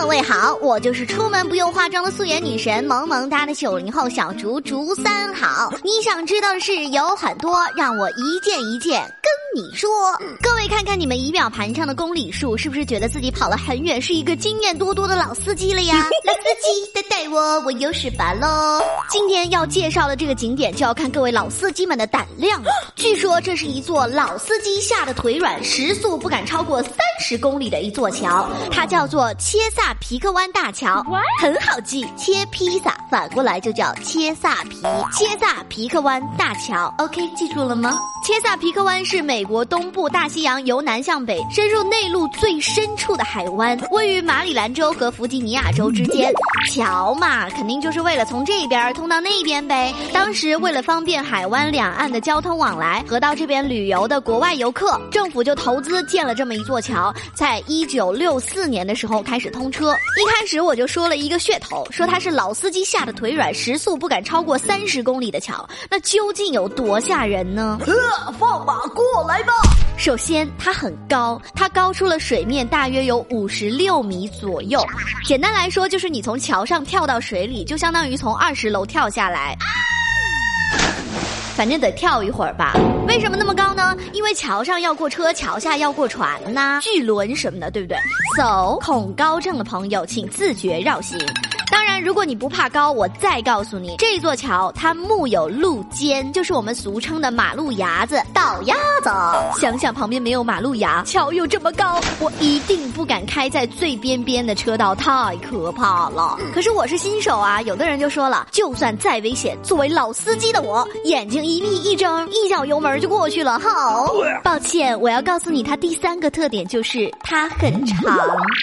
各位好，我就是出门不用化妆的素颜女神，萌萌哒的九零后小竹竹三好。你想知道的事有很多，让我一件一件跟你说。各位看看你们仪表盘上的公里数，是不是觉得自己跑了很远，是一个经验多多的老司机了呀？老司机带带我，我有事办喽。今天要介绍的这个景点，就要看各位老司机们的胆量了。据说这是一座老司机吓得腿软，时速不敢超过三十公里的一座桥，它叫做切萨皮克湾大桥，很好记，切披萨反过来就叫切萨皮，切萨皮克湾大桥。OK，记住了吗？切萨皮克湾是美美国东部大西洋由南向北深入内陆最深处的海湾，位于马里兰州和弗吉尼亚州之间。桥嘛，肯定就是为了从这边通到那边呗。当时为了方便海湾两岸的交通往来和到这边旅游的国外游客，政府就投资建了这么一座桥。在一九六四年的时候开始通车。一开始我就说了一个噱头，说它是老司机吓得腿软，时速不敢超过三十公里的桥。那究竟有多吓人呢？放马我来吧！首先，它很高，它高出了水面大约有五十六米左右。简单来说，就是你从桥上跳到水里，就相当于从二十楼跳下来。反正得跳一会儿吧。为什么那么高呢？因为桥上要过车，桥下要过船呐，巨轮什么的，对不对？So，恐高症的朋友请自觉绕行。如果你不怕高，我再告诉你，这座桥它木有路肩，就是我们俗称的马路牙子，倒鸭子。想想旁边没有马路牙，桥又这么高，我一定不敢开在最边边的车道，太可怕了。可是我是新手啊，有的人就说了，就算再危险，作为老司机的我，眼睛一闭一睁，一脚油门就过去了。好，抱歉，我要告诉你，它第三个特点就是它很长，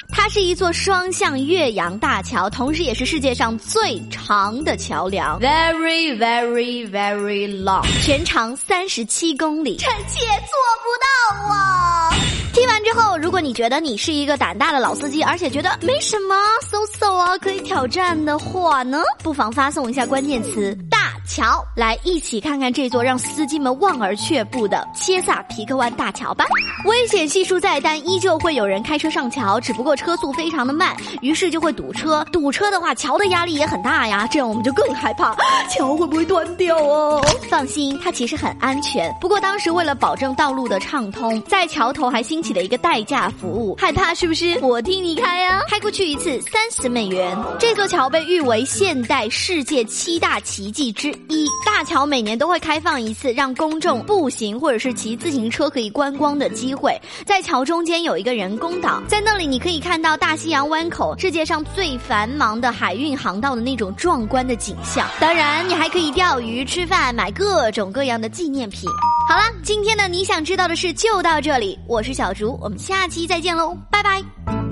它是一座双向越洋大桥，同时也是世界上最长的桥梁，very very very long，全长三十七公里，臣妾做不到啊！听完之后，如果你觉得你是一个胆大的老司机，而且觉得没什么，so so 啊，可以挑战的话呢，不妨发送一下关键词“大桥”来一起看看这座让司机们望而却步的切萨皮克湾大桥吧。危险系数再，但依旧会有人开车上桥，只不过车速非常的慢，于是就会堵车。堵车的话，桥的压力也很大呀，这样我们就更害怕，桥会不会断掉哦？放心，它其实很安全。不过当时为了保证道路的畅通，在桥头还兴起了一个代驾服务，害怕是不是？我替你开呀，开过去一次三十美元。这座桥被誉为现代世界七大奇迹之一。大桥每年都会开放一次，让公众步行或者是骑自行车可以观光的机会。在桥中间有一个人工岛，在那里你可以看到大西洋湾口世界上最繁忙的海运航道的那种壮观的景象。当然，你还可以钓鱼、吃饭、买各种各样的纪念品。好了，今天的你想知道的事就到这里。我是小竹，我们下期再见喽，拜拜。